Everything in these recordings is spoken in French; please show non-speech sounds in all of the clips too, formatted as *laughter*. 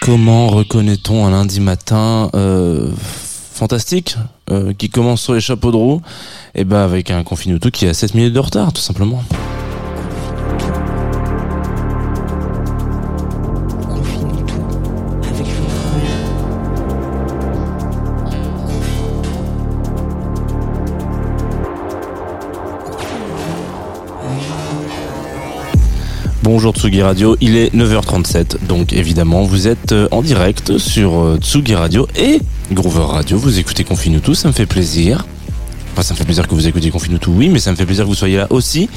Comment reconnaît-on un lundi matin euh, fantastique euh, qui commence sur les chapeaux de roue? Et ben avec un Confinuto qui a 7 minutes de retard tout simplement. Bonjour Tsugi Radio, il est 9h37, donc évidemment vous êtes euh, en direct sur euh, Tsugi Radio et Groover Radio, vous écoutez Confinuto, ça me fait plaisir. Enfin, ça me fait plaisir que vous écoutiez Confinuto, oui, mais ça me fait plaisir que vous soyez là aussi.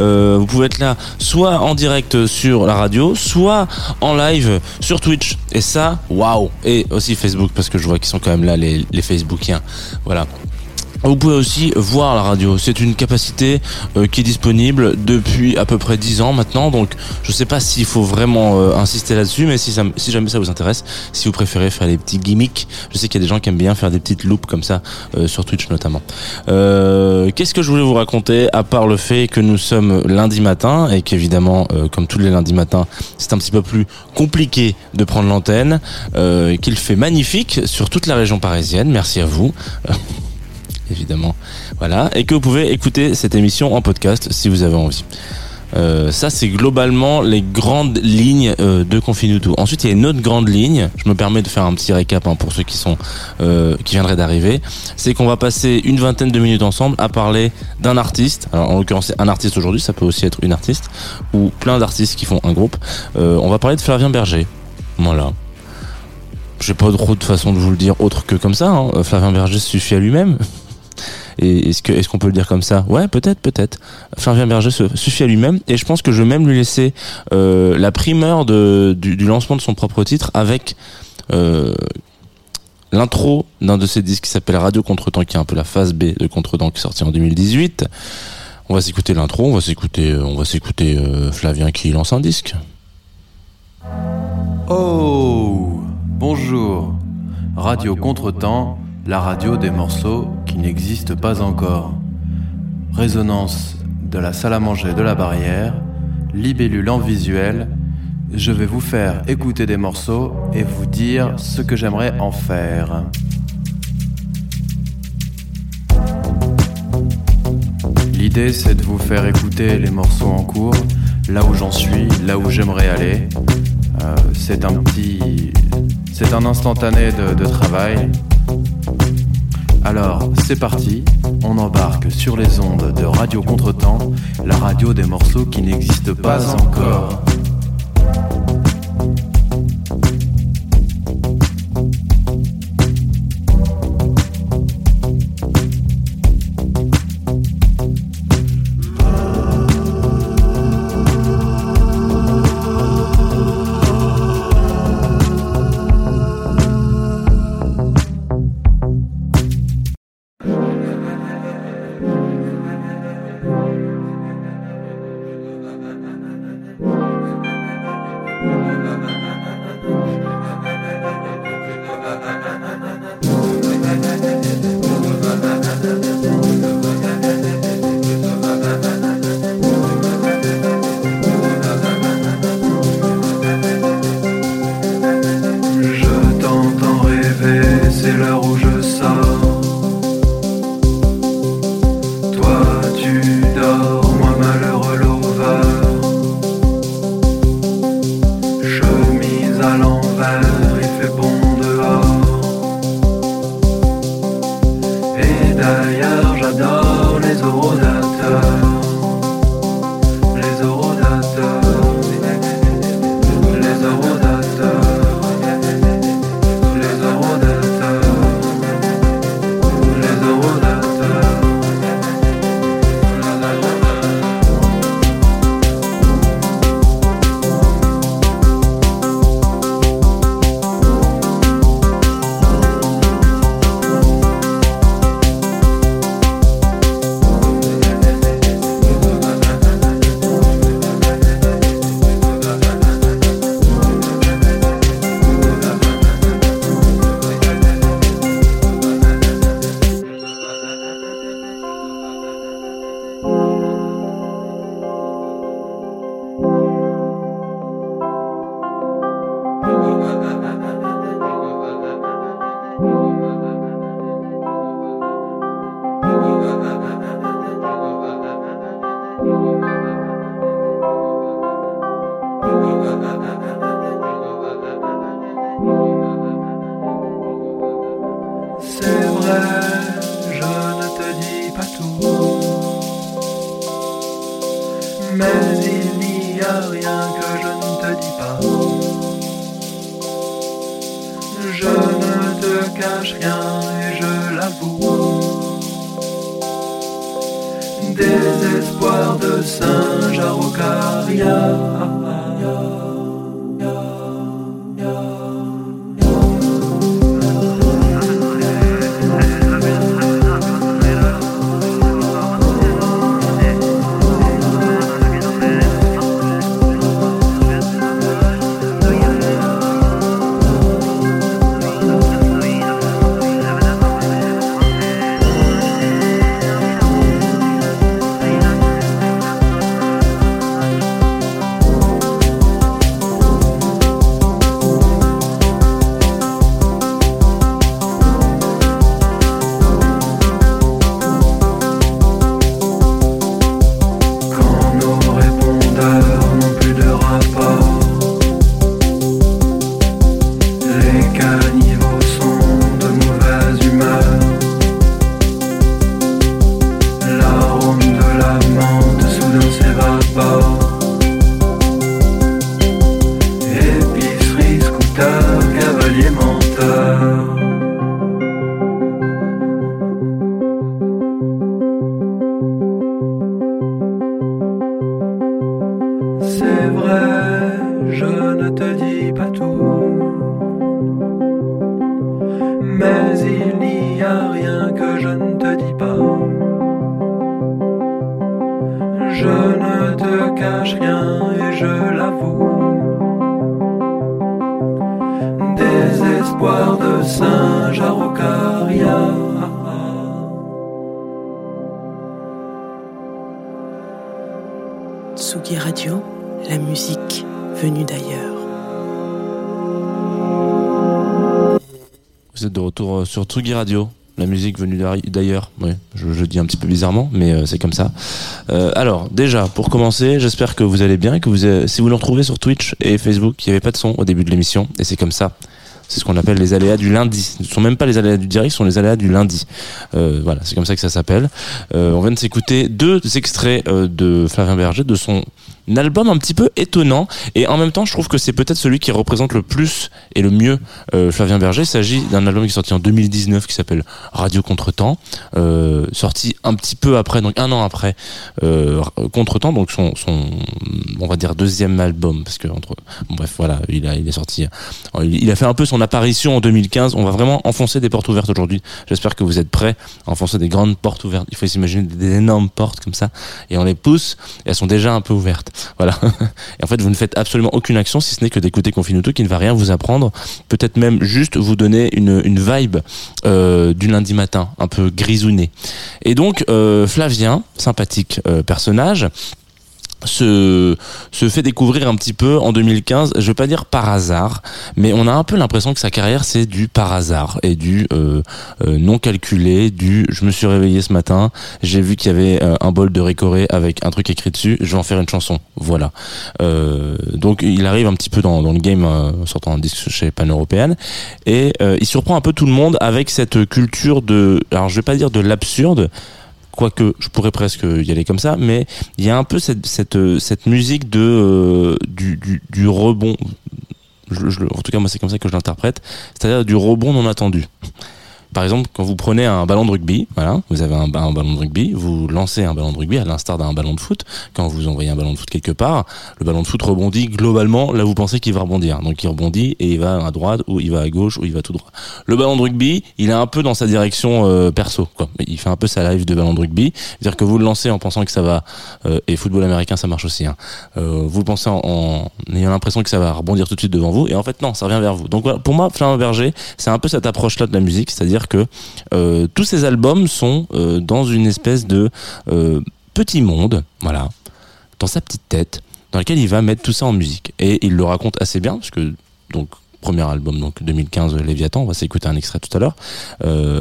Euh, vous pouvez être là soit en direct sur la radio, soit en live sur Twitch. Et ça, waouh Et aussi Facebook, parce que je vois qu'ils sont quand même là, les Facebookiens. Voilà. Vous pouvez aussi voir la radio. C'est une capacité euh, qui est disponible depuis à peu près 10 ans maintenant. Donc, je sais pas s'il faut vraiment euh, insister là-dessus, mais si, ça, si jamais ça vous intéresse, si vous préférez faire des petits gimmicks, je sais qu'il y a des gens qui aiment bien faire des petites loupes comme ça euh, sur Twitch notamment. Euh, Qu'est-ce que je voulais vous raconter à part le fait que nous sommes lundi matin et qu'évidemment, euh, comme tous les lundis matins, c'est un petit peu plus compliqué de prendre l'antenne, euh, qu'il fait magnifique sur toute la région parisienne. Merci à vous *laughs* évidemment. Voilà, et que vous pouvez écouter cette émission en podcast si vous avez envie. Euh, ça, c'est globalement les grandes lignes euh, de Confinuto. Ensuite, il y a une autre grande ligne. Je me permets de faire un petit récap hein, pour ceux qui sont euh, qui viendraient d'arriver. C'est qu'on va passer une vingtaine de minutes ensemble à parler d'un artiste. Alors, en l'occurrence, c'est un artiste aujourd'hui. Ça peut aussi être une artiste ou plein d'artistes qui font un groupe. On va parler de Flavien Berger. Voilà. J'ai pas trop de façon de vous le dire autre que comme ça. Hein. Flavien Berger suffit à lui-même. *laughs* Est-ce qu'on peut le dire comme ça? Ouais, peut-être, peut-être. Flavien Berger suffit à lui-même et je pense que je vais même lui laisser euh, la primeur du, lancement de son propre titre avec euh, l'intro d'un de ses disques qui s'appelle Radio Contretemps, qui est un peu la phase B de Contretemps qui est sorti en 2018. On va s'écouter l'intro, on va s'écouter, on va s'écouter euh, Flavien qui lance un disque. Oh Bonjour Radio Contretemps, la radio des morceaux qui n'existent pas encore. Résonance de la salle à manger de la barrière, libellule en visuel, je vais vous faire écouter des morceaux et vous dire ce que j'aimerais en faire. L'idée c'est de vous faire écouter les morceaux en cours, là où j'en suis, là où j'aimerais aller. Euh, c'est un petit. C'est un instantané de, de travail. Alors, c'est parti, on embarque sur les ondes de Radio Contretemps, la radio des morceaux qui n'existent pas encore. C'est je l'avoue. Désespoir de singe à Rocaria. Tsugi Radio, la musique venue d'ailleurs. Vous êtes de retour euh, sur Tsugi Radio. La musique venue d'ailleurs, oui, je, dis un petit peu bizarrement, mais euh, c'est comme ça. Euh, alors, déjà, pour commencer, j'espère que vous allez bien et que vous, avez- si vous nous retrouvez sur Twitch et Facebook, il n'y avait pas de son au début de l'émission, et c'est comme ça. C'est ce qu'on appelle les aléas du lundi. Ce ne sont même pas les aléas du direct, ce sont les aléas du lundi. Euh, voilà, c'est comme ça que ça s'appelle. Euh, on vient de s'écouter deux extraits euh, de Flavien Berger, de son album un petit peu étonnant, et en même temps, je trouve que c'est peut-être celui qui représente le plus et le mieux euh, Flavien Berger. Il s'agit d'un album qui est sorti en 2019 qui s'appelle Radio Contretemps, euh, sorti un petit peu après, donc un an après euh, Contretemps, donc son, son, on va dire deuxième album, parce que entre, bon, bref, voilà, il a, il est sorti, il il a fait un peu son apparition en 2015. On va vraiment enfoncer des portes ouvertes aujourd'hui. J'espère que vous êtes prêts à enfoncer des grandes portes ouvertes. Il faut s'imaginer des énormes portes comme ça, et on les pousse, et elles sont déjà un peu ouvertes. Voilà. *laughs* Et en fait, vous ne faites absolument aucune action si ce n'est que d'écouter Confinuto qui ne va rien vous apprendre. Peut-être même juste vous donner une, une vibe euh, du lundi matin, un peu grisouné. Et donc, euh, Flavien, sympathique euh, personnage, se, se fait découvrir un petit peu en 2015, je veux pas dire par hasard, mais on a un peu l'impression que sa carrière c'est du par hasard et du euh, euh, non calculé, du je me suis réveillé ce matin, j'ai vu qu'il y avait euh, un bol de récoré avec un truc écrit dessus, je vais en faire une chanson, voilà. Euh, donc il arrive un petit peu dans, dans le game euh, sortant un disque chez Pan Européenne et il surprend un peu tout le monde avec cette culture de, alors je vais pas dire de l'absurde, quoique je pourrais presque y aller comme ça, mais il y a un peu cette, cette, cette musique de, euh, du, du, du rebond. je- je en tout cas moi c'est comme ça que je l'interprète, c'est-à-dire du rebond non attendu. Par exemple, quand vous prenez un ballon de rugby, voilà, vous avez un, ballon de rugby, vous lancez un ballon de rugby à l'instar d'un ballon de foot. Quand vous envoyez un ballon de foot quelque part, le ballon de foot rebondit globalement là vous pensez qu'il va rebondir. Donc il rebondit et il va à droite ou il va à gauche ou il va tout droit. Le ballon de rugby, il est un peu dans sa direction euh, perso. Il fait un peu sa live de ballon de rugby, c'est-à-dire que vous le lancez en pensant que ça va euh, et football américain ça marche aussi. Hein. Euh, vous pensez en, ayant l'impression que ça va rebondir tout de suite devant vous et en fait non, ça revient vers vous. Donc pour moi, Flamand Berger, c'est un peu cette approche-là de la musique, c'est-à-dire que euh, tous ces albums sont euh, dans une espèce de euh, petit monde, voilà, dans sa petite tête, dans lequel il va mettre tout ça en musique. Et il le raconte assez bien, parce que donc premier album donc 2015 Léviathan, on va s'écouter un extrait tout à l'heure. Euh,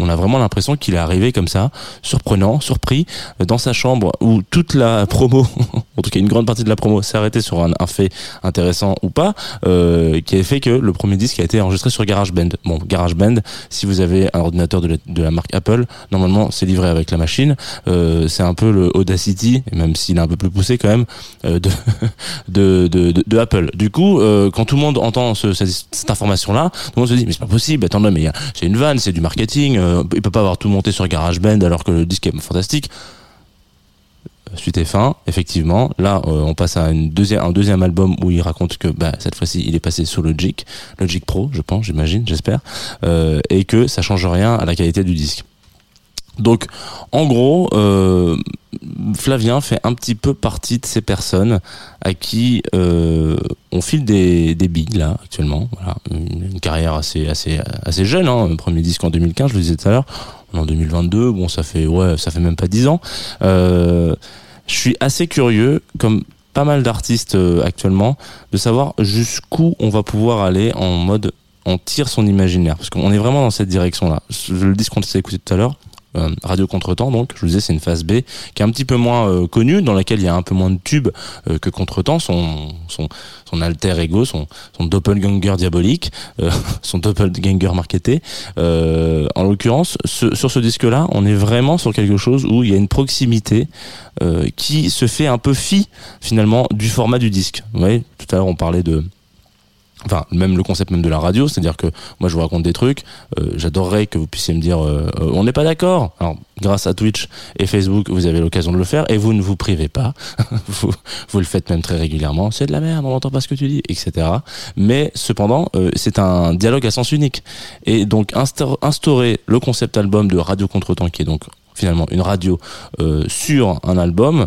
on a vraiment l'impression qu'il est arrivé comme ça, surprenant, surpris, dans sa chambre où toute la promo, *laughs* en tout cas une grande partie de la promo, s'est arrêtée sur un, fait intéressant ou pas, euh, qui a fait que le premier disque a été enregistré sur GarageBand. Bon, GarageBand, si vous avez un ordinateur de la, marque Apple, normalement c'est livré avec la machine. Euh, c'est un peu le Audacity, même s'il est un peu plus poussé quand même, *laughs* de, de, de, de, Apple. Du coup, quand tout le monde entend ce- cette, information-là, tout le monde se dit mais c'est pas possible. Attends, mais c'est une vanne, c'est du marketing. euh, il peut pas avoir tout monté sur GarageBand alors que le disque est fantastique. Suite et fin, effectivement. Là, euh, on passe à un deuxième album où il raconte que bah, cette fois-ci, il est passé sur Logic, Logic Pro, je pense, j'imagine, j'espère, euh, et que ça change rien à la qualité du disque. Donc, en gros, Flavien fait un petit peu partie de ces personnes à qui euh, on file des, des billes là actuellement. Une, carrière assez assez assez jeune. Hein, premier disque en 2015, je le disais tout à l'heure. En 2022, bon, ça fait ouais, ça fait même pas 10 ans. Euh, je suis assez curieux, comme pas mal d'artistes euh, actuellement, de savoir jusqu'où on va pouvoir aller en mode on tire son imaginaire parce qu'on est vraiment dans cette direction là. Le disque qu'on s'est écouté tout à l'heure, euh, Radio Contretemps, donc je vous disais c'est une phase B qui est un petit peu moins euh, connue, dans laquelle il y a un peu moins de tubes euh, que Contretemps, son, son, son alter ego, son, son doppelganger diabolique, euh, *laughs* son doppelganger marketé. Euh, en l'occurrence, ce- sur ce disque-là, on est vraiment sur quelque chose où il y a une proximité qui se fait un peu fi finalement du format du disque. Vous voyez, tout à l'heure on parlait de Enfin, même le concept même de la radio, c'est-à-dire que moi je vous raconte des trucs, euh, j'adorerais que vous puissiez me dire euh, euh, on n'est pas d'accord. Alors grâce à Twitch et Facebook, vous avez l'occasion de le faire et vous ne vous privez pas. *laughs* vous, vous le faites même très régulièrement. C'est de la merde, on n'entend pas ce que tu dis, etc. Mais cependant, euh, c'est un dialogue à sens unique. Et donc instaur- instaurer le concept album de Radio Contretemps, qui est donc finalement une radio euh, sur un album.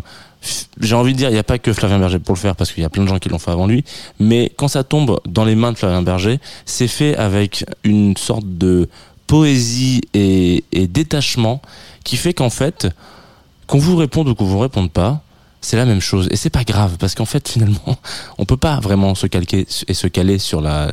J'ai envie de dire, il n'y a pas que Flavien Berger pour le faire parce qu'il y a plein de gens qui l'ont fait avant lui. Mais quand ça tombe dans les mains de Flavien Berger, c'est fait avec une sorte de poésie et, détachement qui fait qu'en fait, qu'on vous réponde ou qu'on vous réponde pas, c'est la même chose. Et c'est pas grave parce qu'en fait, finalement, *laughs* on peut pas vraiment se calquer et se caler sur la,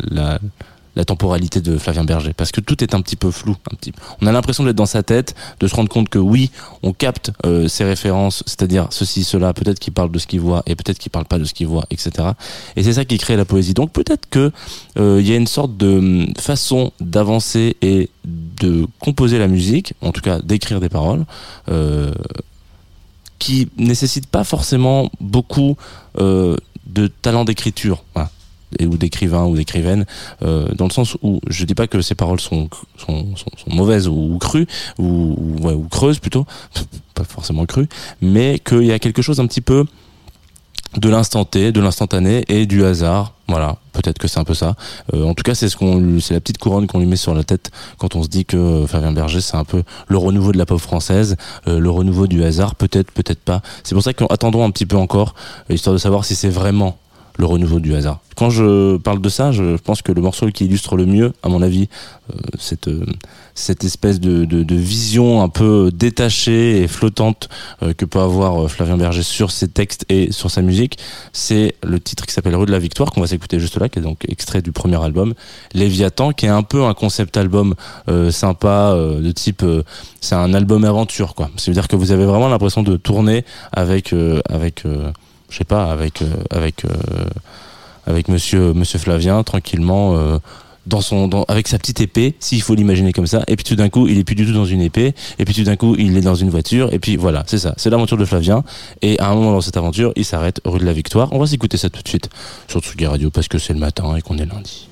la temporalité de Flavien Berger parce que tout est un petit peu flou. Un petit... On a l'impression d'être dans sa tête, de se rendre compte que oui, on capte euh, ses références, c'est-à-dire ceci, cela, peut-être qu'il parle de ce qu'il voit et peut-être qu'il parle pas de ce qu'il voit, etc. Et c'est ça qui crée la poésie. Donc peut-être que euh, il y a une sorte de hum, façon d'avancer et de composer la musique, en tout cas d'écrire des paroles. Euh, qui nécessite pas forcément beaucoup euh, de talent d'écriture. Ou d'écrivain ou d'écrivaine euh, dans le sens où je dis pas que ces paroles sont sont, sont, sont mauvaises ou, crues ou, ou, ouais, ou creuses plutôt *laughs* pas forcément crues mais qu'il y a quelque chose un petit peu de l'instant T, de l'instantané et du hasard. Voilà, peut-être que c'est un peu ça. Euh, en tout cas, c'est ce qu'on, c'est la petite couronne qu'on lui met sur la tête quand on se dit que euh, Flavien Berger, c'est un peu le renouveau de la pop française, euh, le renouveau du hasard. Peut-être, peut-être pas. C'est pour ça qu'attendons un petit peu encore, euh, histoire de savoir si c'est vraiment le renouveau du hasard. Quand je parle de ça, je pense que le morceau qui illustre le mieux, à mon avis, euh, cette euh, cette espèce de, de, de vision un peu détachée et flottante euh, que peut avoir euh, Flavien Berger sur ses textes et sur sa musique, c'est le titre qui s'appelle Rue de la Victoire qu'on va s'écouter juste là, qui est donc extrait du premier album, Léviathan, qui est un peu un concept album euh, sympa euh, de type, c'est un album aventure quoi. Ça veut dire que vous avez vraiment l'impression de tourner avec avec je sais pas avec euh, avec euh, monsieur Flavien tranquillement euh, dans son, dans, avec sa petite épée, s'il faut l'imaginer comme ça. Et puis tout d'un coup, il est plus du tout dans une épée. Et puis tout d'un coup, il est dans une voiture. Et puis voilà, c'est ça. C'est l'aventure de Flavien. Et à un moment dans cette aventure, il s'arrête rue de la Victoire. On va s'écouter ça tout de suite sur Tsugi Radio parce que c'est le matin et qu'on est lundi.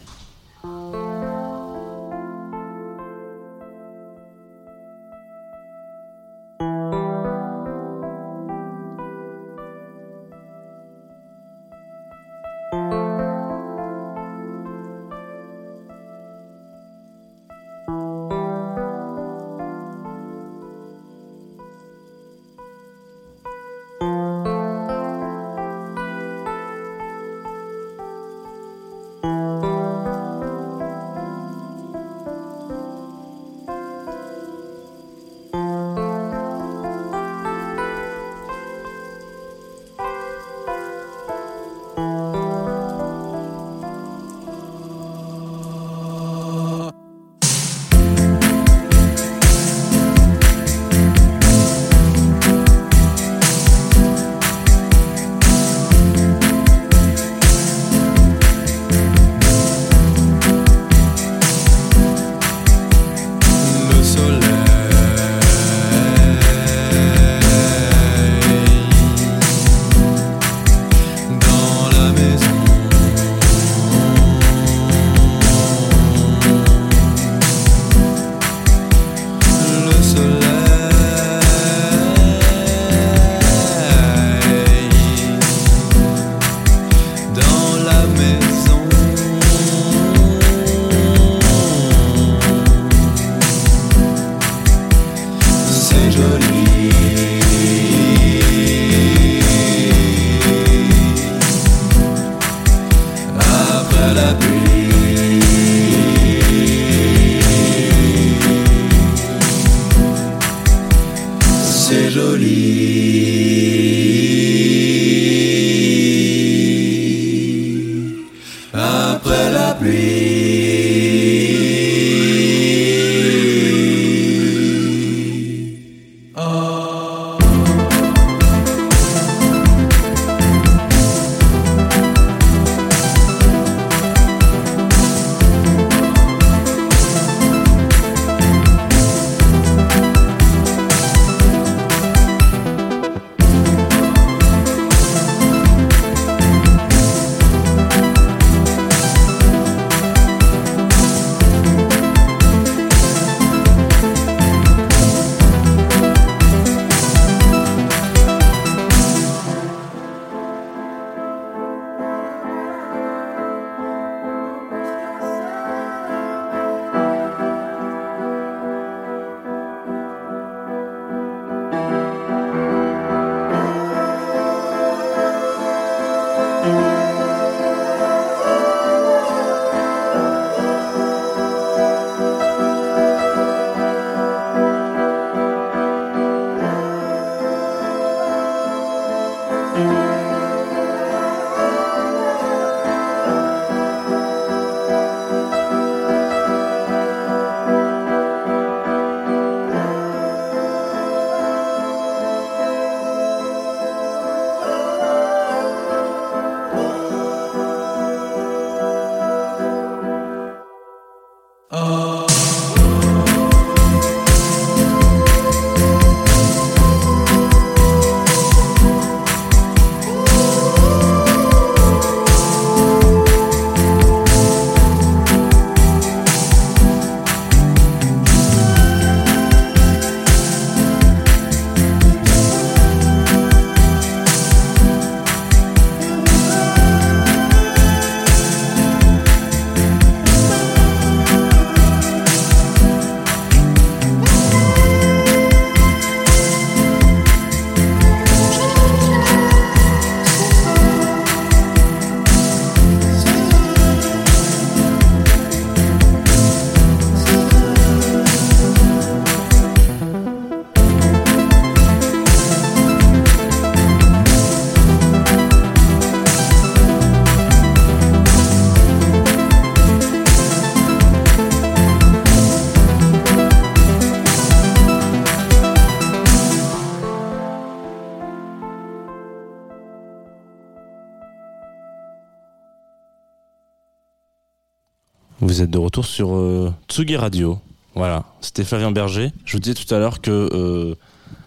Vous êtes de retour sur euh, Tsugi Radio. Voilà, c'était Flavien Berger. Je vous disais tout à l'heure que euh,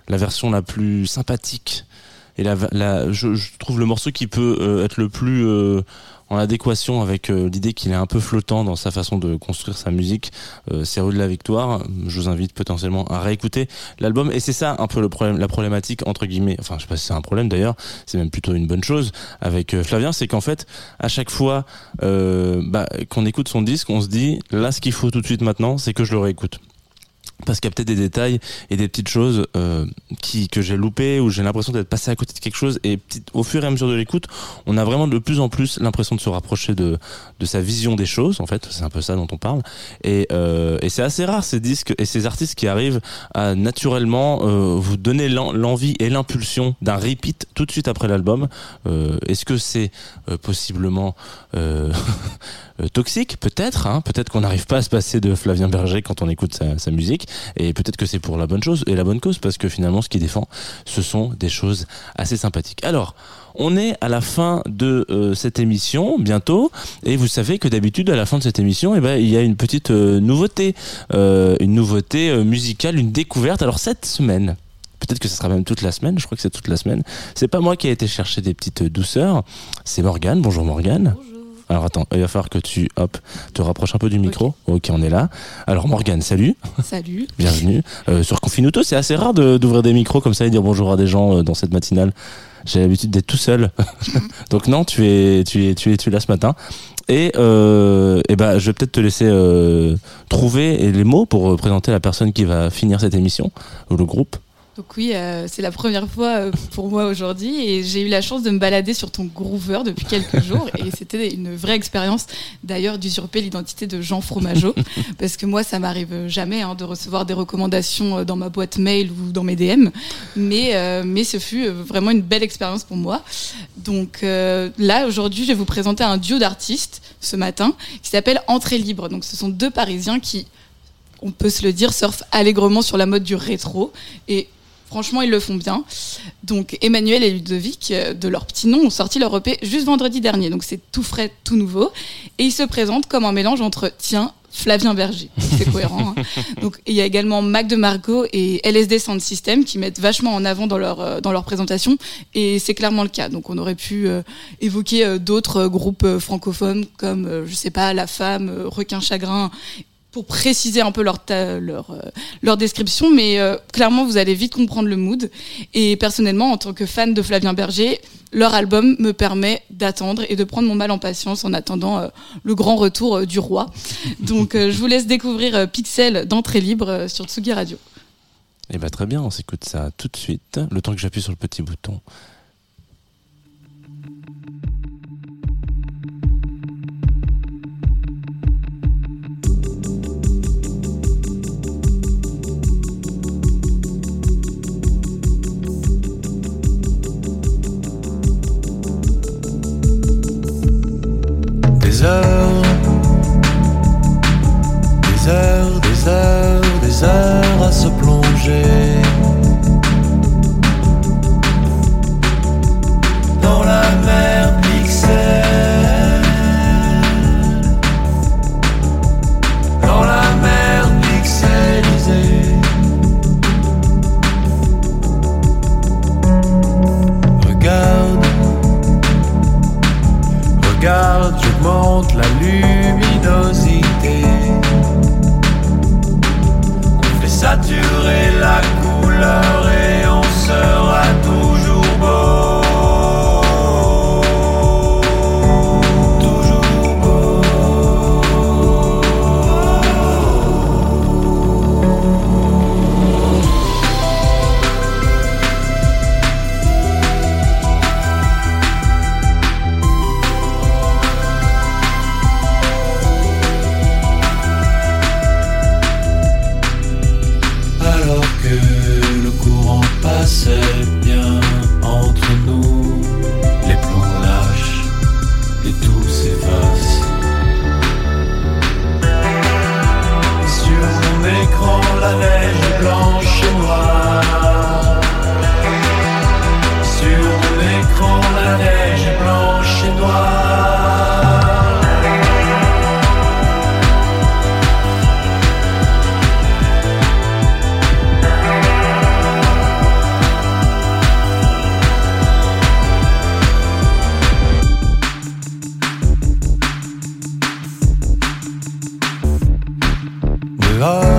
la version la plus sympathique et la, la- je, trouve le morceau qui peut euh, être le plus euh, en adéquation avec euh, l'idée qu'il est un peu flottant dans sa façon de construire sa musique, c'est Rue de la Victoire. Je vous invite potentiellement à réécouter l'album et c'est ça un peu le problème, la problématique entre guillemets. Enfin, je sais pas si c'est un problème d'ailleurs, c'est même plutôt une bonne chose avec Flavien, c'est qu'en fait, à chaque fois bah, qu'on écoute son disque, on se dit là, ce qu'il faut tout de suite maintenant, c'est que je le réécoute. Parce qu'il y a peut-être des détails et des petites choses euh, qui que j'ai loupées ou j'ai l'impression d'être passé à côté de quelque chose et petit, au fur et à mesure de l'écoute, on a vraiment de plus en plus l'impression de se rapprocher de de sa vision des choses. En fait, c'est un peu ça dont on parle. Et, euh, et c'est assez rare ces disques et ces artistes qui arrivent à naturellement euh, vous donner l'en- l'envie et l'impulsion d'un repeat tout de suite après l'album. Euh, Est-ce que c'est euh, possiblement euh, *laughs* toxique? Peut-être. Hein peut-être qu'on n'arrive pas à se passer de Flavien Berger quand on écoute sa, sa musique. Et peut-être que c'est pour la bonne chose et la bonne cause parce que finalement, ce qu'il défend, ce sont des choses assez sympathiques. Alors. On est à la fin de euh, cette émission bientôt et vous savez que d'habitude à la fin de cette émission eh ben, il y a une petite euh, nouveauté euh, une nouveauté musicale une découverte alors cette semaine peut-être que ce sera même toute la semaine je crois que c'est toute la semaine c'est pas moi qui ai été chercher des petites douceurs c'est Morgane bonjour Morgane alors attends, il va falloir que tu hop, te rapproches un peu du micro. Ok, on est là. Alors Morgane, salut, Salut. *laughs* bienvenue. Euh, sur Confinuto, c'est assez rare de- d'ouvrir des micros comme ça et dire bonjour à des gens euh, dans cette matinale. J'ai l'habitude d'être tout seul. *laughs* Donc non, tu es, tu es, tu es, tu es là ce matin. Et, euh, et ben, je vais peut-être te laisser euh, trouver les mots pour euh, présenter la personne qui va finir cette émission ou le groupe. Donc oui, euh, c'est la première fois euh, pour moi aujourd'hui et j'ai eu la chance de me balader sur ton groover depuis quelques jours et c'était une vraie expérience d'ailleurs d'usurper l'identité de Jean Fromageau parce que moi ça m'arrive jamais hein, de recevoir des recommandations euh, dans ma boîte mail ou dans mes DM mais, mais ce fut vraiment une belle expérience pour moi. Donc là aujourd'hui je vais vous présenter un duo d'artistes ce matin qui s'appelle Entrée libre. Donc ce sont deux Parisiens qui on peut se le dire, surfent allègrement sur la mode du rétro. Et franchement, ils le font bien. Donc, Emmanuel et Ludovic, euh, de leur petit nom, ont sorti leur EP juste vendredi dernier. Donc, c'est tout frais, tout nouveau. Et ils se présentent comme un mélange entre, tiens, Flavien Berger. C'est *laughs* cohérent. hein. Donc, il y a également Mac de Margot et LSD Sound System qui mettent vachement en avant dans leur, euh, dans leur présentation. Et c'est clairement le cas. Donc, on aurait pu euh, évoquer euh, d'autres groupes francophones comme, euh, je sais pas, La Femme, Requin Chagrin, pour préciser un peu leur, euh, leur description, mais euh, clairement, vous allez vite comprendre le mood. Et personnellement, en tant que fan de Flavien Berger, leur album me permet d'attendre et de prendre mon mal en patience en attendant euh, le grand retour du roi. Donc, je vous laisse découvrir Pixel d'entrée libre sur Tsugi Radio. Eh ben très bien, on s'écoute ça tout de suite. Le temps que j'appuie sur le petit bouton. love